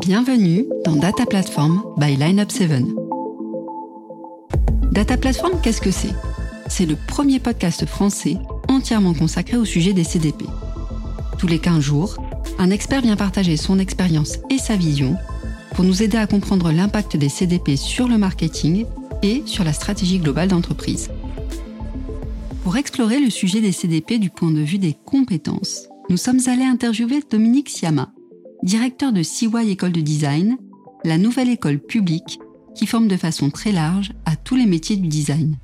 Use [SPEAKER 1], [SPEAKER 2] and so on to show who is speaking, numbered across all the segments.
[SPEAKER 1] Bienvenue dans Data Platform by Lineup 7. Data Platform, qu'est-ce que c'est? C'est le premier podcast français entièrement consacré au sujet des CDP. Tous les 15 jours, un expert vient partager son expérience et sa vision pour nous aider à comprendre l'impact des CDP sur le marketing et sur la stratégie globale d'entreprise. Pour explorer le sujet des CDP du point de vue des compétences, nous sommes allés interviewer Dominique Siama, directeur de CY École de Design, la nouvelle école publique qui forme de façon très large à tous les métiers du design.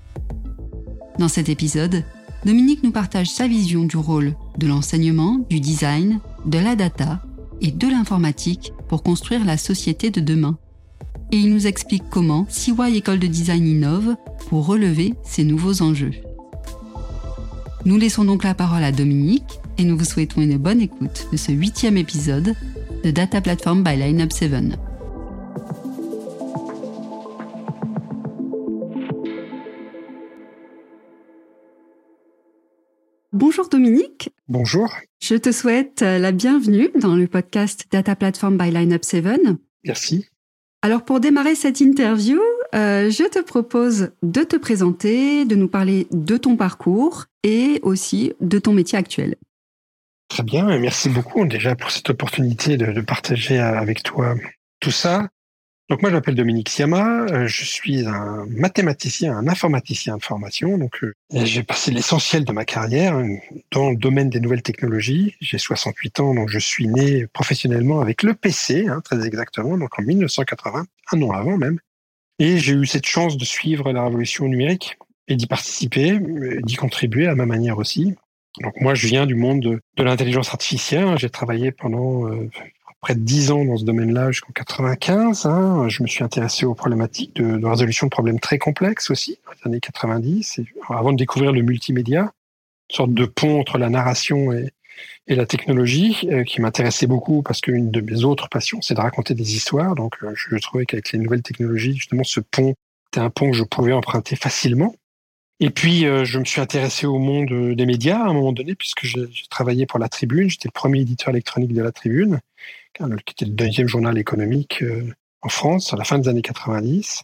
[SPEAKER 1] Dans cet épisode, Dominique nous partage sa vision du rôle de l'enseignement, du design, de la data et de l'informatique pour construire la société de demain. Et il nous explique comment CY École de Design innove pour relever ces nouveaux enjeux. Nous laissons donc la parole à Dominique et nous vous souhaitons une bonne écoute de ce huitième épisode de Data Platform by Lineup 7. Bonjour Dominique.
[SPEAKER 2] Bonjour.
[SPEAKER 1] Je te souhaite la bienvenue dans le podcast Data Platform by Lineup 7.
[SPEAKER 2] Merci.
[SPEAKER 1] Alors pour démarrer cette interview, euh, je te propose de te présenter, de nous parler de ton parcours et aussi de ton métier actuel.
[SPEAKER 2] Très bien, merci beaucoup déjà pour cette opportunité de, partager avec toi tout ça. Donc moi, je m'appelle Dominique Siama, euh, je suis un mathématicien, un informaticien de formation. Donc euh, j'ai passé l'essentiel de ma carrière hein, dans le domaine des nouvelles technologies. J'ai 68 ans, donc je suis né professionnellement avec le PC, hein, très exactement, donc en 1980, un an avant même. Et j'ai eu cette chance de suivre la révolution numérique et d'y participer, euh, d'y contribuer à ma manière aussi. Donc moi, je viens du monde de, l'intelligence artificielle. J'ai travaillé pendant euh, près de dix ans dans ce domaine-là jusqu'en 95. Hein. Je me suis intéressé aux problématiques de, résolution de problèmes très complexes aussi, dans les années 90, avant de découvrir le multimédia, une sorte de pont entre la narration et, la technologie, euh, qui m'intéressait beaucoup parce qu'une de mes autres passions, c'est de raconter des histoires. Donc euh, je trouvais qu'avec les nouvelles technologies, justement, ce pont était un pont que je pouvais emprunter facilement. Et puis, euh, je me suis intéressé au monde euh, des médias à un moment donné, puisque j'ai travaillé pour La Tribune. J'étais le premier éditeur électronique de La Tribune, qui était le deuxième journal économique euh, en France à la fin des années 90.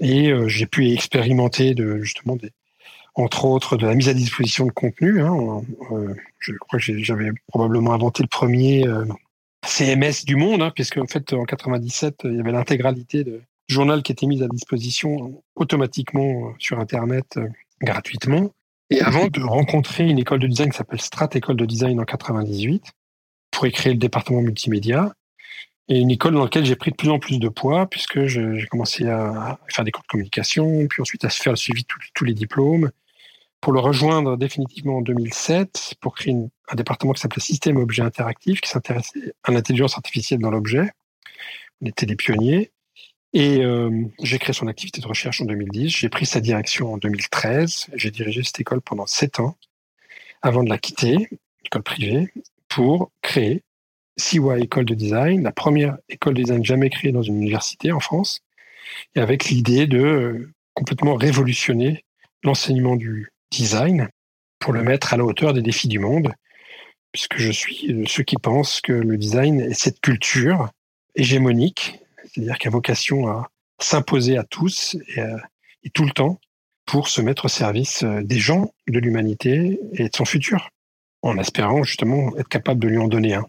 [SPEAKER 2] Et j'ai pu expérimenter justement entre autres de la mise à disposition de contenu. Hein. je crois que j'avais probablement inventé le premier CMS du monde, hein, puisque en fait en 97 il y avait l'intégralité de journal qui était mis à disposition automatiquement sur Internet gratuitement. Et avant de rencontrer une école de design qui s'appelle Strat École de Design en 98, pour créer le département multimédia, et une école dans laquelle j'ai pris de plus en plus de poids, puisque j'ai commencé à faire des cours de communication, puis ensuite à se faire le suivi de tous les diplômes, pour le rejoindre définitivement en 2007, pour créer un département qui s'appelait Système Objet Interactif, qui s'intéressait à l'intelligence artificielle dans l'objet. On était des pionniers. Et euh, j'ai créé son activité de recherche en 2010. J'ai pris sa direction en 2013. J'ai dirigé cette école pendant sept ans avant de la quitter, école privée, pour créer Siwa École de Design, la première école de design jamais créée dans une université en France, et avec l'idée de euh, complètement révolutionner l'enseignement du design pour le mettre à la hauteur des défis du monde, puisque je suis de ceux qui pensent que le design est cette culture hégémonique c'est-à-dire qui a vocation à s'imposer à tous euh, et, tout le temps pour se mettre au service euh, des gens, de l'humanité et de son futur, en espérant justement être capable de lui en donner un.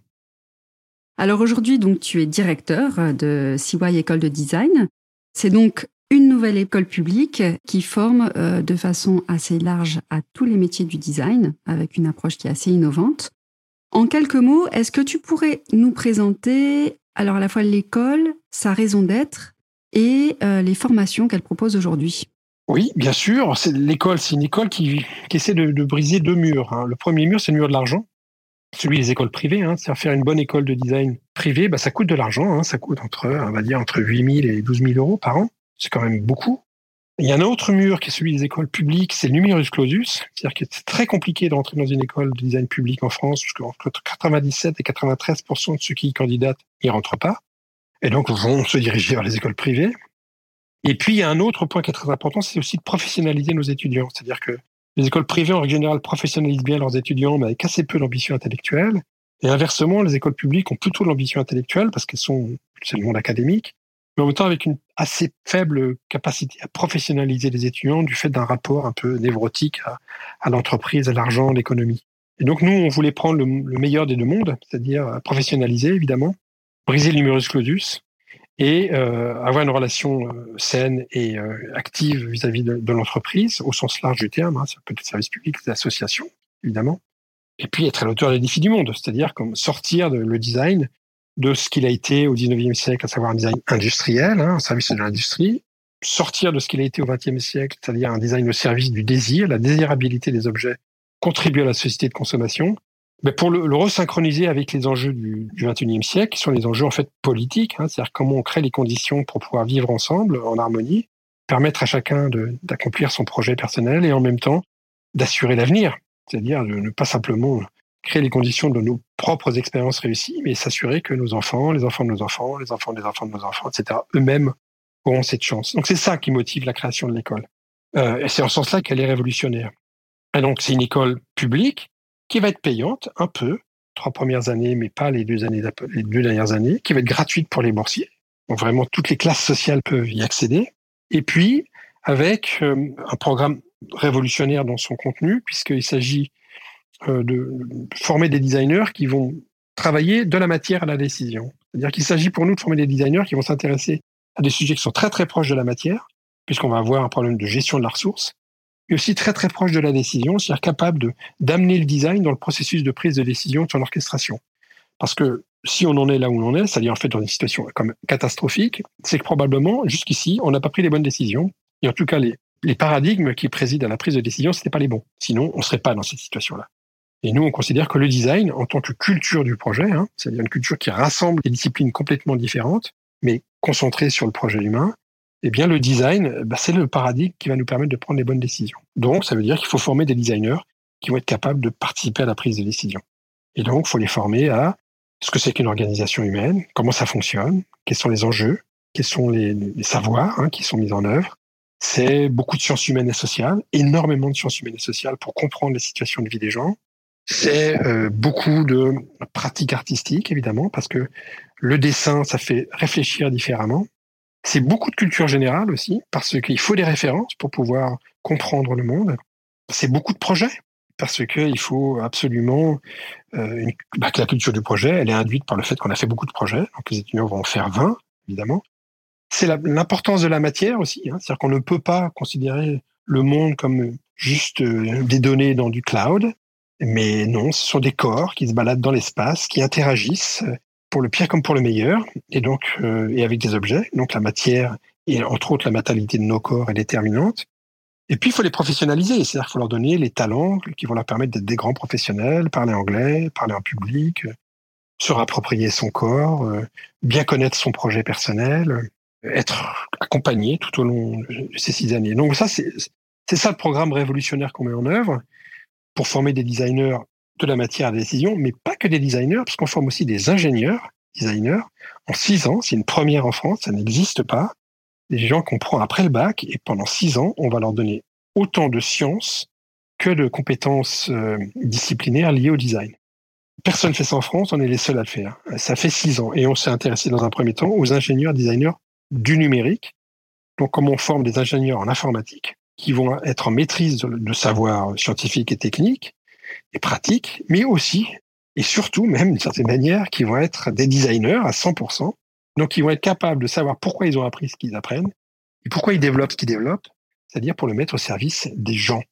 [SPEAKER 1] Alors aujourd'hui, donc tu es directeur de CY École de Design. C'est donc une nouvelle école publique qui forme euh, de façon assez large à tous les métiers du design, avec une approche qui est assez innovante. En quelques mots, est-ce que tu pourrais nous présenter alors à la fois l'école, sa raison d'être et euh, les formations qu'elle propose aujourd'hui.
[SPEAKER 2] Oui, bien sûr. L'école, c'est une école qui, essaie de, briser deux murs. Hein. Le premier mur, c'est le mur de l'argent, celui des écoles privées. Hein. C'est-à-dire faire une bonne école de design privée, bah, ça coûte de l'argent. Hein. Ça coûte entre, on va dire, entre 8 000 et 12 000 euros par an. C'est quand même beaucoup. Il y a un autre mur qui est celui des écoles publiques, c'est le numerus clausus, c'est-à-dire que c'est très compliqué d'entrer dans une école de design public en France, parce qu'entre 97 et 93% de ceux qui y candidatent n'y rentrent pas, et donc vont se diriger vers les écoles privées. Et puis il y a un autre point qui est très important, c'est aussi de professionnaliser nos étudiants, c'est-à-dire que les écoles privées en règle générale professionnalisent bien leurs étudiants, mais avec assez peu d'ambition intellectuelle. Et inversement, les écoles publiques ont plutôt l'ambition intellectuelle parce qu'elles sont, c'est le monde académique, mais en même temps avec une assez faible capacité à professionnaliser les étudiants du fait d'un rapport un peu névrotique à, l'entreprise, à l'argent, à l'économie. Et donc nous, on voulait prendre le, meilleur des deux mondes, c'est-à-dire professionnaliser évidemment, briser l'humorus claudius et euh, avoir une relation euh, saine et euh, active vis-à-vis de, l'entreprise au sens large du terme, hein, ça peut être service public, des associations évidemment, et puis être à l'auteur des défis du monde, c'est-à-dire comme sortir de, le design de ce qu'il a été au 19e siècle, à savoir un design industriel, hein, un service de l'industrie, sortir de ce qu'il a été au 20e siècle, c'est-à-dire un design au service du désir, la désirabilité des objets, contribuer à la société de consommation, mais pour le, resynchroniser avec les enjeux du, du 21e siècle, qui sont les enjeux en fait politiques, hein, c'est-à-dire comment on crée les conditions pour pouvoir vivre ensemble en harmonie, permettre à chacun d'accomplir son projet personnel et en même temps d'assurer l'avenir, c'est-à-dire de ne pas simplement créer les conditions de nos propres expériences réussies, mais s'assurer que nos enfants, les enfants de nos enfants, les enfants des enfants de nos enfants, etc., eux-mêmes auront cette chance. Donc c'est ça qui motive la création de l'école. Euh, et c'est en ce sens-là qu'elle est révolutionnaire. Et donc c'est une école publique qui va être payante un peu, trois premières années, mais pas les deux, dernières années, qui va être gratuite pour les boursiers. Donc vraiment toutes les classes sociales peuvent y accéder. Et puis avec euh, un programme révolutionnaire dans son contenu, puisqu'il s'agit euh, de former des designers qui vont travailler de la matière à la décision. C'est-à-dire qu'il s'agit pour nous de former des designers qui vont s'intéresser à des sujets qui sont très très proches de la matière, puisqu'on va avoir un problème de gestion de la ressource, et aussi très très proche de la décision, c'est-à-dire capable d'amener le design dans le processus de prise de décision de son orchestration. Parce que si on en est là où on en est, c'est-à-dire en fait dans une situation catastrophique, c'est que probablement jusqu'ici on n'a pas pris les bonnes décisions, et en tout cas les, les paradigmes qui président à la prise de décision, c'était pas les bons. Sinon, on serait pas dans cette situation-là. Et nous, on considère que le design, en tant que culture du projet, hein, c'est-à-dire une culture qui rassemble des disciplines complètement différentes, mais concentrée sur le projet humain, eh bien, le design, bah, c'est le paradigme qui va nous permettre de prendre les bonnes décisions. Donc, ça veut dire qu'il faut former des designers qui vont être capables de participer à la prise de décision. Et donc, il faut les former à ce que c'est qu'une organisation humaine, comment ça fonctionne, quels sont les enjeux, quels sont les, savoirs hein, qui sont mis en œuvre. C'est beaucoup de sciences humaines et sociales, énormément de sciences humaines et sociales pour comprendre les situations de vie des gens. C'est euh, beaucoup de pratiques artistiques, évidemment, parce que le dessin, ça fait réfléchir différemment. C'est beaucoup de culture générale aussi, parce qu'il faut des références pour pouvoir comprendre le monde. C'est beaucoup de projets, parce qu'il faut absolument euh, bah, que la culture du projet, elle est induite par le fait qu'on a fait beaucoup de projets. Donc les étudiants vont en faire 20, évidemment. C'est l'importance de la matière aussi. Hein, C'est-à-dire qu'on ne peut pas considérer le monde comme juste euh, des données dans du cloud. Mais non, ce sont des corps qui se baladent dans l'espace, qui interagissent pour le pire comme pour le meilleur, et donc euh, et avec des objets. Donc la matière et entre autres la matérialité de nos corps est déterminante. Et puis il faut les professionnaliser, c'est-à-dire qu'il faut leur donner les talents qui vont leur permettre d'être des grands professionnels, parler anglais, parler en public, se rapproprier son corps, euh, bien connaître son projet personnel, être accompagné tout au long de ces six années. Donc ça c'est ça le programme révolutionnaire qu'on met en œuvre pour former des designers de la matière à décision, mais pas que des designers, puisqu'on forme aussi des ingénieurs, designers, en six ans. C'est une première en France, ça n'existe pas. Des gens qu'on prend après le bac et pendant six ans, on va leur donner autant de sciences que de compétences euh, disciplinaires liées au design. Personne ne fait ça en France, on est les seuls à le faire. Ça fait six ans et on s'est intéressé dans un premier temps aux ingénieurs, designers du numérique. Donc, comment on forme des ingénieurs en informatique qui vont être en maîtrise de, savoir scientifique et technique et pratique, mais aussi et surtout même d'une certaine manière qui vont être des designers à 100%, donc ils vont être capables de savoir pourquoi ils ont appris ce qu'ils apprennent et pourquoi ils développent ce qu'ils développent, c'est-à-dire pour le mettre au service des gens.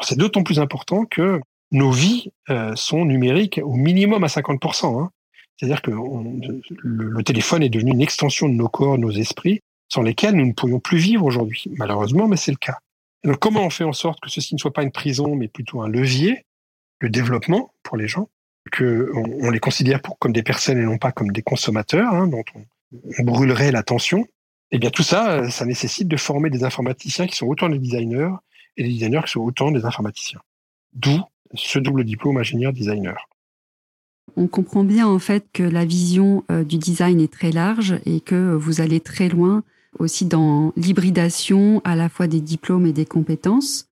[SPEAKER 2] C'est d'autant plus important que nos vies euh, sont numériques au minimum à 50%. Hein. C'est-à-dire que le, le, téléphone est devenu une extension de nos corps, de nos esprits, sans lesquels nous ne pourrions plus vivre aujourd'hui. Malheureusement, mais c'est le cas. Donc, comment on fait en sorte que ceci ne soit pas une prison, mais plutôt un levier de développement pour les gens, que on, les considère comme des personnes et non pas comme des consommateurs, hein, dont on, on brûlerait l'attention Eh bien, tout ça, ça nécessite de former des informaticiens qui sont autant des designers et des designers qui sont autant des informaticiens. D'où ce double diplôme ingénieur-designer.
[SPEAKER 1] On comprend bien en fait que la vision euh, du design est très large et que vous allez très loin aussi dans l'hybridation à la fois des diplômes et des compétences.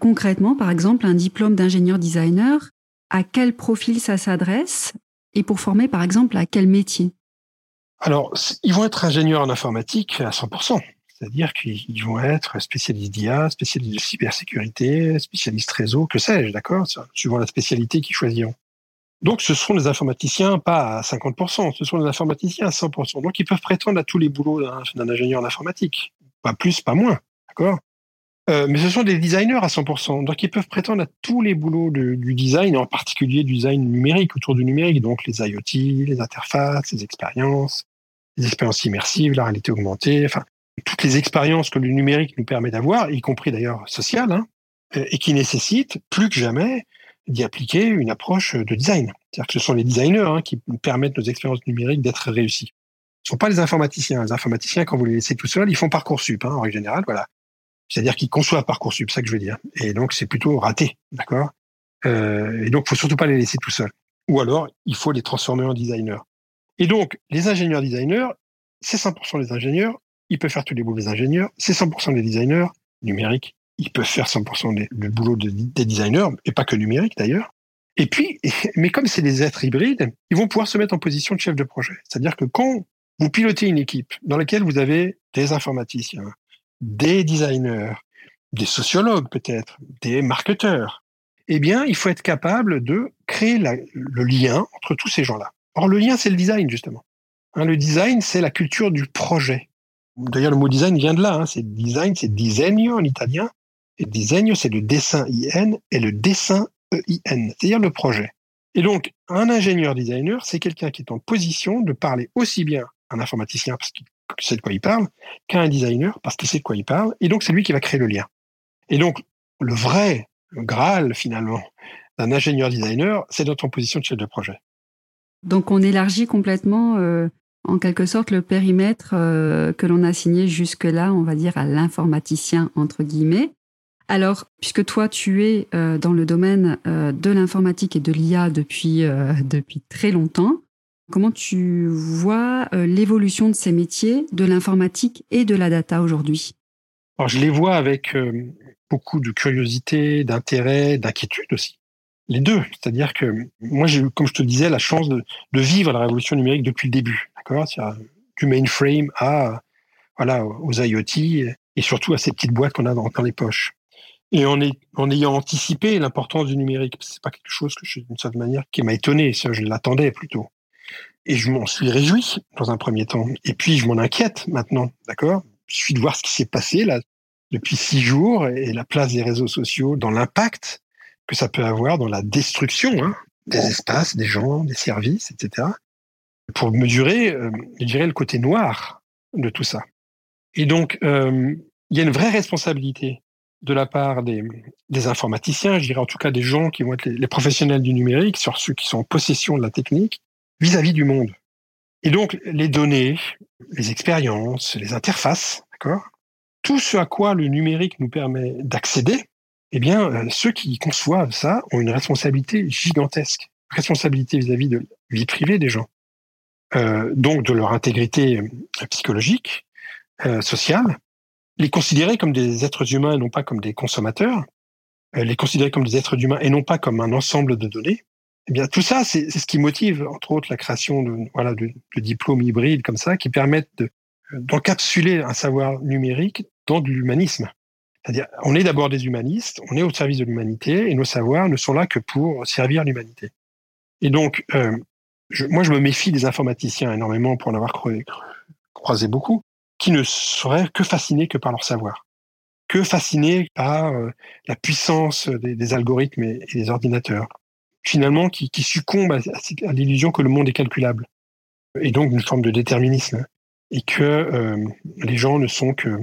[SPEAKER 1] Concrètement, par exemple, un diplôme d'ingénieur designer, à quel profil ça s'adresse Et pour former, par exemple, à quel métier?
[SPEAKER 2] Alors, ils vont être ingénieurs en informatique à 100%. C'est-à-dire qu'ils vont être spécialistes d'IA, spécialistes de cybersécurité, spécialistes réseau, que sais-je, d'accord? Suivant la spécialité qu'ils choisiront. Donc, ce seront des informaticiens pas à 50%, ce sont des informaticiens à 100%. Donc, ils peuvent prétendre à tous les boulots d'un ingénieur en informatique. Pas plus, pas moins, d'accord? Euh, mais ce sont des designers à 100%. Donc, ils peuvent prétendre à tous les boulots du design, en particulier du design numérique, autour du numérique. Donc, les IoT, les interfaces, les expériences, les expériences immersives, la réalité augmentée, enfin, toutes les expériences que le numérique nous permet d'avoir, y compris d'ailleurs sociales, hein, et qui nécessitent plus que jamais d'y appliquer une approche de design. C'est-à-dire que ce sont les designers hein, qui permettent nos expériences numériques d'être réussies. Ce ne sont pas les informaticiens. Les informaticiens, quand vous les laissez tout seuls, ils font Parcoursup, hein, en règle générale, voilà. C'est-à-dire qu'ils conçoivent Parcoursup, c'est ça que je veux dire. Et donc, c'est plutôt raté, d'accord? Euh, Et donc, il faut surtout pas les laisser tout seuls. Ou alors, il faut les transformer en designers. Et donc, les ingénieurs designers, c'est 100% des ingénieurs, ils peuvent faire tous les boulots des ingénieurs, c'est 100% des designers numériques, ils peuvent faire 100% du boulot des designers, et pas que numérique d'ailleurs. Et puis, mais comme c'est des êtres hybrides, ils vont pouvoir se mettre en position de chef de projet. C'est-à-dire que quand vous pilotez une équipe dans laquelle vous avez des informaticiens, des designers, des sociologues peut-être, des marketeurs, eh bien, il faut être capable de créer le lien entre tous ces gens-là. Or, le lien, c'est le design, justement. Hein, le design, c'est la culture du projet. D'ailleurs, le mot design vient de là. Hein. C'est design, c'est disegno en italien. Et disegno, c'est le dessin IN et le dessin EIN, c'est-à-dire le projet. Et donc, un ingénieur designer, c'est quelqu'un qui est en position de parler aussi bien à un informaticien parce qu'il sait de quoi il parle, qu'à un designer parce qu'il sait de quoi il parle. Et donc, c'est lui qui va créer le lien. Et donc, le vrai Graal, finalement, d'un ingénieur designer, c'est d'être en position de chef de projet.
[SPEAKER 1] Donc, on élargit complètement euh, en quelque sorte le périmètre euh, que l'on a signé jusque-là, on va dire, à l'informaticien, entre guillemets. Alors, puisque toi, tu es euh, dans le domaine euh, de l'informatique et de l'IA depuis, depuis très longtemps, comment tu vois l'évolution de ces métiers, de l'informatique et de la data aujourd'hui?
[SPEAKER 2] Alors, je les vois avec beaucoup de curiosité, d'intérêt, d'inquiétude aussi les deux. C'est-à-dire que moi, j'ai eu, comme je te disais, la chance de, vivre la révolution numérique depuis le début. D'accord? Du mainframe à, voilà, aux IoT et surtout à ces petites boîtes qu'on a dans, les poches. Et en, ayant anticipé l'importance du numérique, c'est pas quelque chose que je, d'une certaine manière, qui m'a étonné. Je l'attendais plutôt. Et je m'en suis réjoui dans un premier temps. Et puis, je m'en inquiète maintenant. D'accord? Je suis de voir ce qui s'est passé là depuis six jours et la place des réseaux sociaux dans l'impact que ça peut avoir dans la destruction hein, des espaces, des gens, des services, etc. Pour mesurer, euh, je dirais, le côté noir de tout ça. Et donc, euh, il y a une vraie responsabilité de la part des, informaticiens, je dirais en tout cas des gens qui vont être les, professionnels du numérique, sur ceux qui sont en possession de la technique, vis-à-vis -vis du monde. Et donc, les données, les expériences, les interfaces, Tout ce à quoi le numérique nous permet d'accéder, eh bien, euh, ceux qui conçoivent ça ont une responsabilité gigantesque, responsabilité vis-à-vis de la vie privée des gens, euh, donc de leur intégrité euh, psychologique, sociale, les considérer comme des êtres humains et non pas comme des consommateurs, euh, les considérer comme des êtres humains et non pas comme un ensemble de données. Eh bien, tout ça, c'est ce qui motive, entre autres, la création de, voilà, de, diplômes hybrides comme ça, qui permettent d'encapsuler un savoir numérique dans de l'humanisme. C'est-à-dire, on est d'abord des humanistes, on est au service de l'humanité, et nos savoirs ne sont là que pour servir l'humanité. Et donc, euh, moi, je me méfie des informaticiens énormément pour en avoir croisé beaucoup, qui ne seraient que fascinés que par leur savoir, que fascinés par euh, la puissance des, algorithmes et, des ordinateurs, finalement, qui, succombent à, l'illusion que le monde est calculable, et donc une forme de déterminisme, et que euh, les gens ne sont que,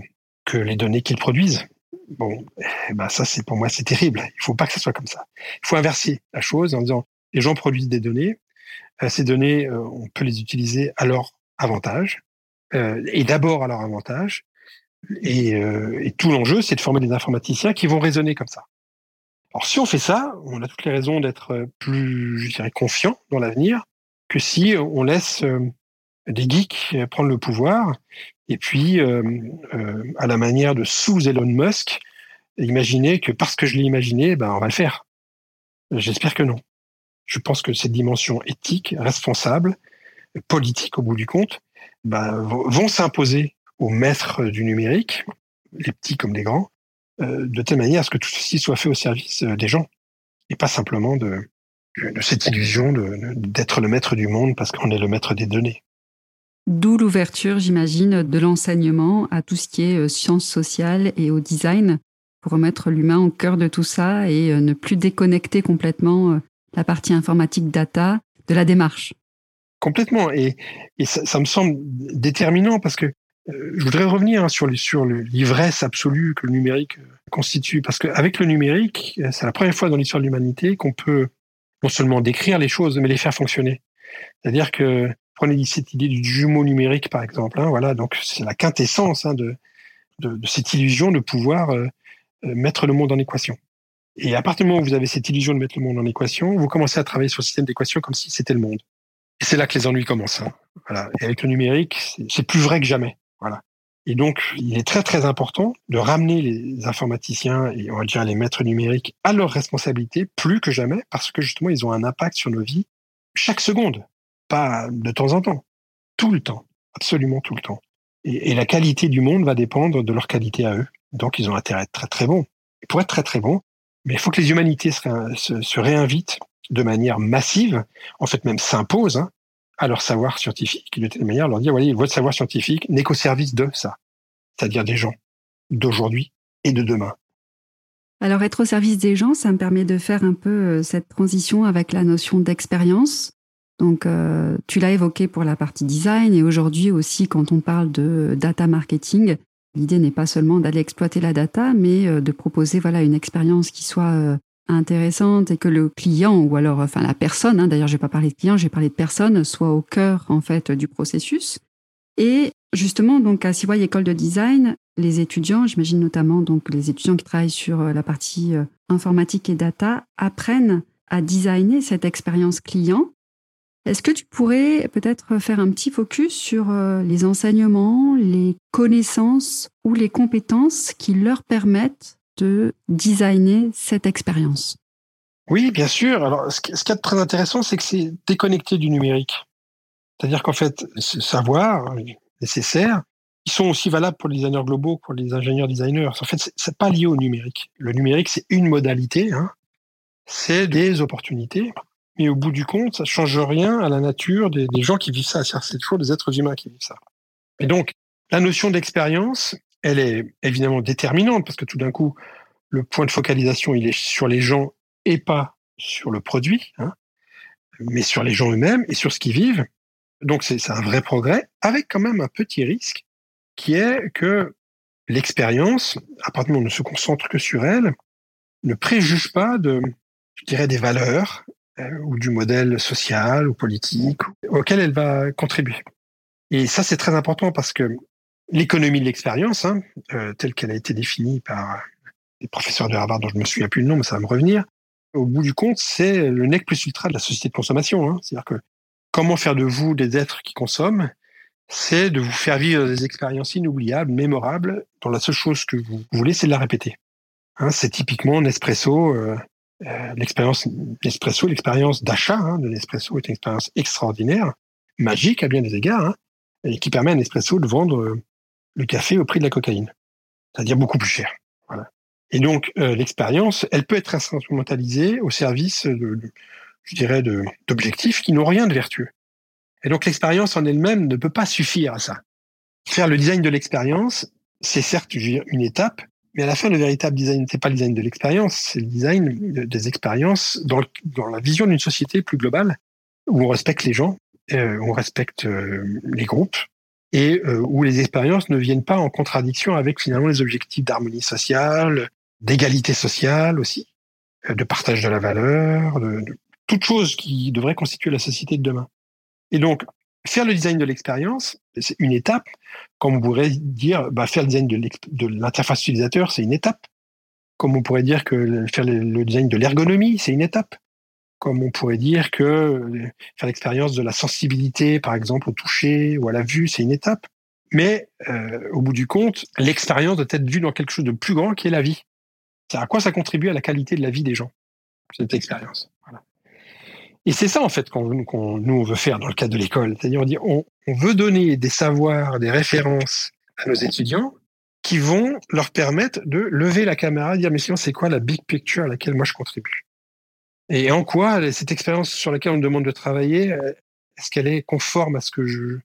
[SPEAKER 2] les données qu'ils produisent. Bon, eh ben ça, c'est pour moi, c'est terrible. Il faut pas que ce soit comme ça. Il faut inverser la chose en disant les gens produisent des données. Euh, ces données, on peut les utiliser à leur avantage euh, et d'abord à leur avantage. Et, et tout l'enjeu, c'est de former des informaticiens qui vont raisonner comme ça. Alors, si on fait ça, on a toutes les raisons d'être plus, je dirais, confiant dans l'avenir que si on laisse des geeks prendre le pouvoir et puis, euh, euh, à la manière de sous Elon Musk, imaginer que parce que je l'ai imaginé, ben, on va le faire. J'espère que non. Je pense que cette dimension éthique, responsable, politique au bout du compte, bah, vont s'imposer aux maîtres du numérique, les petits comme les grands, euh, de telle manière à ce que tout ceci soit fait au service euh, des gens et pas simplement de, de cette illusion d'être le maître du monde parce qu'on est le maître des données.
[SPEAKER 1] D'où l'ouverture, j'imagine, de l'enseignement à tout ce qui est euh, sciences sociales et au design pour remettre l'humain au cœur de tout ça et ne plus déconnecter complètement la partie informatique data de la démarche.
[SPEAKER 2] Complètement. Et, ça, me semble déterminant parce que euh, je voudrais revenir hein, sur, l'ivresse absolue que le numérique euh, constitue, parce qu'avec le numérique, euh, c'est la première fois dans l'histoire de l'humanité qu'on peut non seulement décrire les choses, mais les faire fonctionner. C'est-à-dire que prenez cette idée du jumeau numérique, par exemple. Hein, voilà, donc c'est la quintessence hein, de, cette illusion de pouvoir mettre le monde en équation. Et à partir du moment où vous avez cette illusion de mettre le monde en équation, vous commencez à travailler sur le système d'équation comme si c'était le monde. Et c'est là que les ennuis commencent. Hein. Et avec le numérique, c'est plus vrai que jamais. Voilà. Et donc, il est très très important de ramener les informaticiens et on va dire les maîtres numériques à leur responsabilité plus que jamais parce que justement ils ont un impact sur nos vies chaque seconde, pas de temps en temps, tout le temps, absolument tout le temps. Et, la qualité du monde va dépendre de leur qualité à eux. Donc, ils ont intérêt à être très très bons. Pour être très très bons, mais il faut que les humanités se, réinvitent de manière massive, en fait même s'imposent, hein, à leur savoir scientifique, de telle manière leur dire, voyez, votre savoir scientifique n'est qu'au service de ça, c'est-à-dire des gens d'aujourd'hui et de demain.
[SPEAKER 1] Alors être au service des gens, ça me permet de faire un peu euh, cette transition avec la notion d'expérience. Donc euh, tu l'as évoqué pour la partie design et aujourd'hui aussi quand on parle de data marketing, l'idée n'est pas seulement d'aller exploiter la data, mais euh, de proposer voilà une expérience qui soit intéressante et que le client ou alors enfin la personne, hein, d'ailleurs je vais pas parler de client, j'ai parlé de personne, soit au cœur en fait du processus. Et justement donc à Siway École de Design, les étudiants, j'imagine notamment donc les étudiants qui travaillent sur euh, la partie euh, informatique et data, apprennent à designer cette expérience client. Est-ce que tu pourrais peut-être faire un petit focus sur euh, les enseignements, les connaissances ou les compétences qui leur permettent de designer cette expérience
[SPEAKER 2] Oui, bien sûr. Alors, ce qui est très intéressant, c'est que c'est déconnecté du numérique. C'est-à-dire qu'en fait, ce savoir nécessaire, ils sont aussi valables pour les designers globaux, pour les ingénieurs designers. En fait, c'est pas lié au numérique. Le numérique, c'est une modalité, hein. c'est des opportunités. Mais au bout du compte, ça change rien à la nature des, gens qui vivent ça. C'est toujours des êtres humains qui vivent ça. Et donc, la notion d'expérience, elle est évidemment déterminante parce que tout d'un coup, le point de focalisation, il est sur les gens et pas sur le produit, hein, mais sur les gens eux-mêmes et sur ce qu'ils vivent. Donc c'est un vrai progrès, avec quand même un petit risque, qui est que l'expérience, à partir du moment où on ne se concentre que sur elle, ne préjuge pas de, je dirais, des valeurs euh, ou du modèle social ou politique auquel elle va contribuer. Et ça, c'est très important parce que l'économie de l'expérience, hein, euh, telle qu'elle a été définie par les professeurs de Harvard dont je me souviens plus le nom, mais ça va me revenir. Au bout du compte, c'est le nec plus ultra de la société de consommation. Hein. C'est-à-dire que comment faire de vous des êtres qui consomment, c'est de vous faire vivre des expériences inoubliables, mémorables, dont la seule chose que vous voulez, c'est de la répéter. Hein, c'est typiquement Nespresso, euh, euh, l'expérience l'expérience d'achat de Nespresso est une expérience extraordinaire, magique à bien des égards, et qui permet à Nespresso de vendre le café au prix de la cocaïne, c'est-à-dire beaucoup plus cher. Voilà. Et donc euh, l'expérience, elle peut être instrumentalisée au service de, je dirais, d'objectifs qui n'ont rien de vertueux. Et donc l'expérience en elle-même ne peut pas suffire à ça. Faire le design de l'expérience, c'est certes une étape, mais à la fin, le véritable design, c'est pas le design de l'expérience, c'est le design des expériences dans, dans la vision d'une société plus globale où on respecte les gens, euh, on respecte euh, les groupes, et euh, où les expériences ne viennent pas en contradiction avec finalement les objectifs d'harmonie sociale, d'égalité sociale aussi, euh, de partage de la valeur, de, de toute chose qui devrait constituer la société de demain. Et donc, faire le design de l'expérience, c'est une étape. Comme on pourrait dire, bah, faire le design de l'interface utilisateur, c'est une étape. Comme on pourrait dire que faire le design de l'ergonomie, c'est une étape comme on pourrait dire que euh, faire l'expérience de la sensibilité, par exemple, au toucher ou à la vue, c'est une étape. Mais euh, au bout du compte, l'expérience doit être vue dans quelque chose de plus grand qui est la vie. C'est à quoi ça contribue à la qualité de la vie des gens, cette expérience. Et c'est ça, en fait, qu'on nous, veut faire dans le cadre de l'école. C'est-à-dire, on, dit, on, veut donner des savoirs, des références à nos étudiants qui vont leur permettre de lever la caméra et dire, mais sinon, c'est quoi la big picture à laquelle moi je contribue? Et en quoi cette expérience sur laquelle on me demande de travailler, euh, est-ce qu'elle est conforme à ce que je,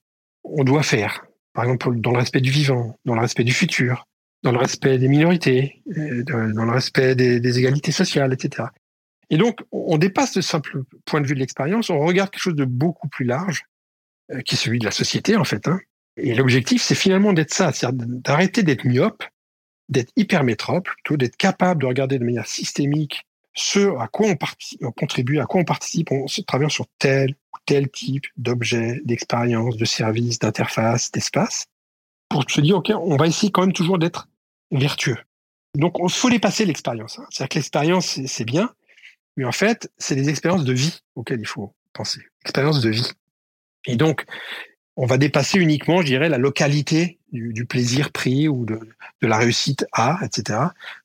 [SPEAKER 2] on doit faire? Par exemple, dans le respect du vivant, dans le respect du futur, dans le respect des minorités, euh, dans le respect des, égalités sociales, etc. Et donc, on dépasse ce simple point de vue de l'expérience, on regarde quelque chose de beaucoup plus large, euh, qui est celui de la société, en fait. Hein. Et l'objectif, c'est finalement d'être ça, c'est-à-dire d'arrêter d'être myope, d'être hypermétrope, plutôt d'être capable de regarder de manière systémique ce à quoi on, on contribue, à quoi on participe, on se travaille sur tel ou tel type d'objet, d'expérience, de service, d'interface, d'espace, pour se dire, OK, on va essayer quand même toujours d'être vertueux. Donc, il faut dépasser l'expérience. Hein. C'est-à-dire que l'expérience, c'est bien, mais en fait, c'est des expériences de vie auxquelles il faut penser. Expériences de vie. Et donc, on va dépasser uniquement, je dirais, la localité du, plaisir pris ou de, la réussite à, etc.,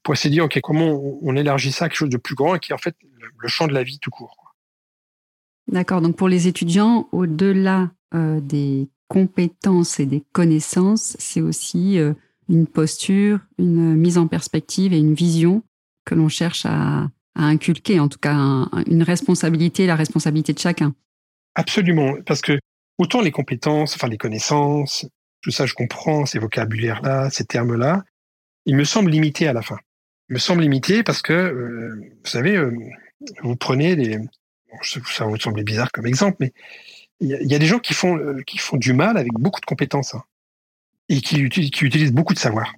[SPEAKER 2] pour essayer de dire, OK, comment on, élargit ça à quelque chose de plus grand et qui est en fait le, champ de la vie tout court.
[SPEAKER 1] D'accord. Donc, pour les étudiants, au-delà euh, des compétences et des connaissances, c'est aussi euh, une posture, une mise en perspective et une vision que l'on cherche à, à inculquer, en tout cas une responsabilité, la responsabilité de chacun.
[SPEAKER 2] Absolument, parce que autant les compétences, enfin les connaissances, tout ça je comprends, ces vocabulaires-là, ces termes-là, ils me semblent limités à la fin. Ils me semblent limités parce que, euh, vous savez, euh, vous prenez des... ça vous semble bizarre comme exemple, mais il y, a des gens qui font, euh, qui font du mal avec beaucoup de compétences hein, et qui, qui utilisent beaucoup de savoir.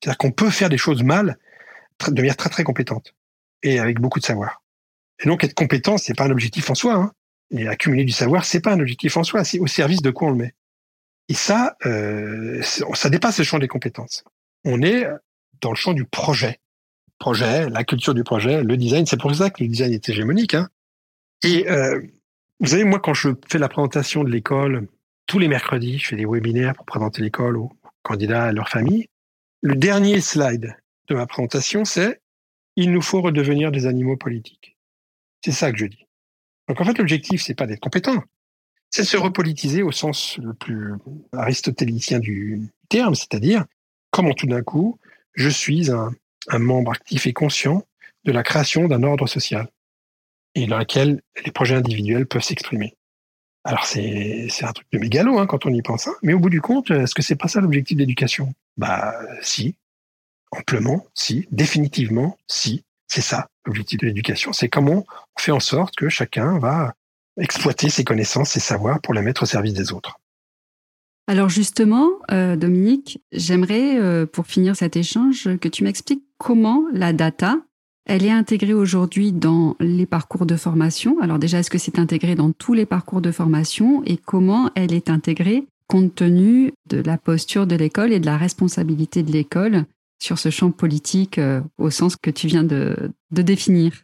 [SPEAKER 2] C'est-à-dire qu'on peut faire des choses mal de manière très très compétente et avec beaucoup de savoir. Et donc être compétent, c'est pas un objectif en soi. Hein. Et accumuler du savoir, c'est pas un objectif en soi. C'est au service de quoi on le met. Et ça, euh, ça dépasse le champ des compétences. On est dans le champ du projet. Projet, la culture du projet, le design. C'est pour ça que le design est hégémonique. Hein. Et euh, vous savez, moi, quand je fais la présentation de l'école, tous les mercredis, je fais des webinaires pour présenter l'école aux candidats et à leur famille. Le dernier slide de ma présentation, c'est il nous faut redevenir des animaux politiques. C'est ça que je dis. Donc en fait, l'objectif, c'est pas d'être compétent, c'est se repolitiser au sens le plus aristotélicien du terme, c'est-à-dire comment tout d'un coup, je suis un, membre actif et conscient de la création d'un ordre social et dans lequel les projets individuels peuvent s'exprimer. Alors c'est un truc de mégalo hein, quand on y pense, hein. mais au bout du compte, est-ce que c'est pas ça l'objectif de l'éducation Bah si, Amplement, si. Définitivement, si. C'est ça, l'objectif de l'éducation. C'est comment on fait en sorte que chacun va exploiter ses connaissances, ses savoirs pour les mettre au service des autres.
[SPEAKER 1] Alors justement, euh, Dominique, j'aimerais, euh, pour finir cet échange, que tu m'expliques comment la data, elle est intégrée aujourd'hui dans les parcours de formation. Alors déjà, est-ce que c'est intégré dans tous les parcours de formation et comment elle est intégrée compte tenu de la posture de l'école et de la responsabilité de l'école sur ce champ politique euh, au sens que tu viens de, définir?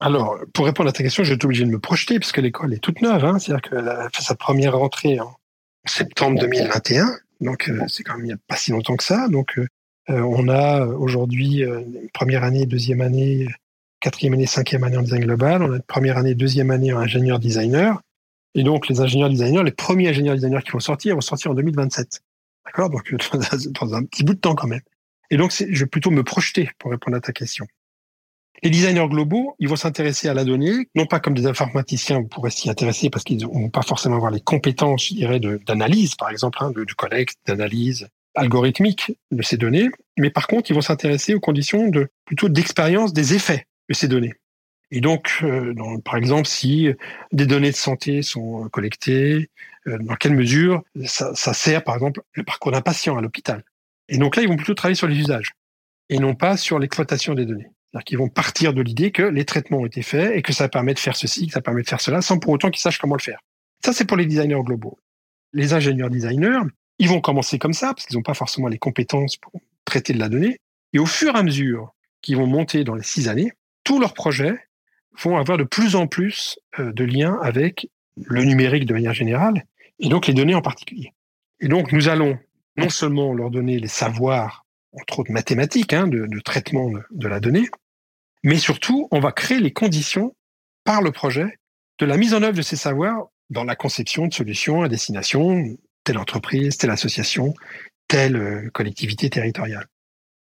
[SPEAKER 2] Alors, pour répondre à ta question, je vais être obligé de me projeter puisque l'école est toute neuve. Hein. C'est-à-dire qu'elle a fait sa première rentrée en septembre 2021. Donc, euh, c'est quand même il n'y a pas si longtemps que ça. Donc, euh, on a aujourd'hui première année, deuxième année, quatrième année, cinquième année en design global. On a une première année, deuxième année en ingénieur designer. Et donc, les ingénieurs designers, les premiers ingénieurs designers qui vont sortir, vont sortir en 2027. D'accord? Donc, dans un petit bout de temps quand même. Et donc, je vais plutôt me projeter pour répondre à ta question. Les designers globaux, ils vont s'intéresser à la donnée, non pas comme des informaticiens, vous pourrez s'y intéresser parce qu'ils vont pas forcément avoir les compétences, je dirais, d'analyse, par exemple, hein, du collecte, d'analyse algorithmique de ces données, mais par contre, ils vont s'intéresser aux conditions de plutôt d'expérience des effets de ces données. Et donc, euh, par exemple, si des données de santé sont collectées, euh, dans quelle mesure ça, ça sert, par exemple, le parcours d'un patient à l'hôpital et donc là, ils vont plutôt travailler sur les usages et non pas sur l'exploitation des données. C'est-à-dire qu'ils vont partir de l'idée que les traitements ont été faits et que ça permet de faire ceci, que ça permet de faire cela, sans pour autant qu'ils sachent comment le faire. Ça, c'est pour les designers globaux. Les ingénieurs designers, ils vont commencer comme ça, parce qu'ils n'ont pas forcément les compétences pour traiter de la donnée. Et au fur et à mesure qu'ils vont monter dans les six années, tous leurs projets vont avoir de plus en plus euh, de liens avec le numérique de manière générale, et donc les données en particulier. Et donc, nous allons non seulement leur donner les savoirs, entre autres mathématiques, hein, de, traitement de, la donnée, mais surtout, on va créer les conditions par le projet de la mise en œuvre de ces savoirs dans la conception de solutions à destination telle entreprise, telle association, telle euh, collectivité territoriale.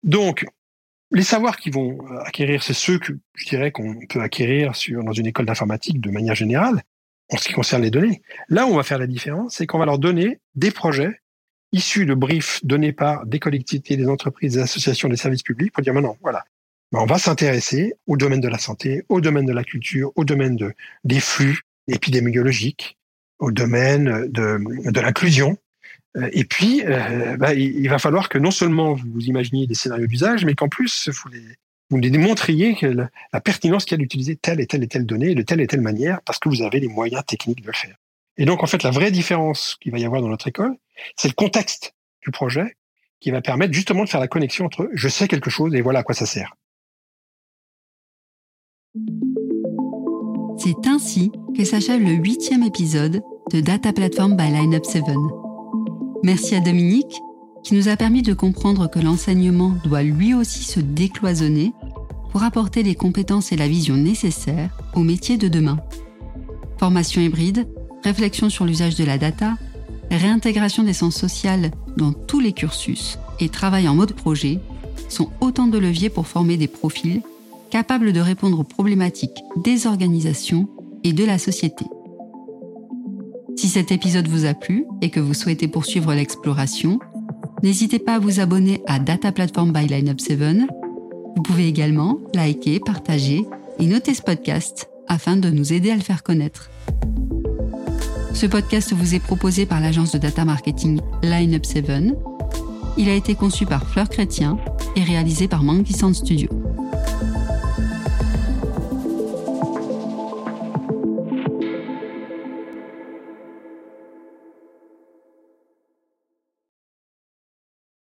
[SPEAKER 2] Donc, les savoirs qui vont euh, acquérir, c'est ceux que je dirais qu'on peut acquérir sur, dans une école d'informatique de manière générale, en ce qui concerne les données. Là où on va faire la différence, c'est qu'on va leur donner des projets issus de briefs donnés par des collectivités, des entreprises, des associations, des services publics pour dire maintenant, voilà, ben, on va s'intéresser au domaine de la santé, au domaine de la culture, au domaine de, des flux épidémiologiques, au domaine de, l'inclusion. Euh, et puis, euh, ben, il va falloir que non seulement vous imaginiez des scénarios d'usage, mais qu'en plus, vous les, démontriez que la, la pertinence qu'il y a d'utiliser telle et telle et telle donnée de telle et telle manière parce que vous avez les moyens techniques de le faire. Et donc, en fait, la vraie différence qu'il va y avoir dans notre école, c'est le contexte du projet qui va permettre justement de faire la connexion entre je sais quelque chose et voilà à quoi ça sert.
[SPEAKER 1] C'est ainsi que s'achève le huitième épisode de Data Platform by Lineup 7. Merci à Dominique qui nous a permis de comprendre que l'enseignement doit lui aussi se décloisonner pour apporter les compétences et la vision nécessaires au métier de demain. Formation hybride, réflexion sur l'usage de la data, réintégration des sens sociales dans tous les cursus et travail en mode projet sont autant de leviers pour former des profils capables de répondre aux problématiques des organisations et de la société. Si cet épisode vous a plu et que vous souhaitez poursuivre l'exploration, n'hésitez pas à vous abonner à Data Platform by Lineup 7. Vous pouvez également liker, partager et noter ce podcast afin de nous aider à le faire connaître. Ce podcast vous est proposé par l'agence de data marketing Lineup 7. Il a été conçu par Fleur Chrétien et réalisé par Monkey Sound Studio.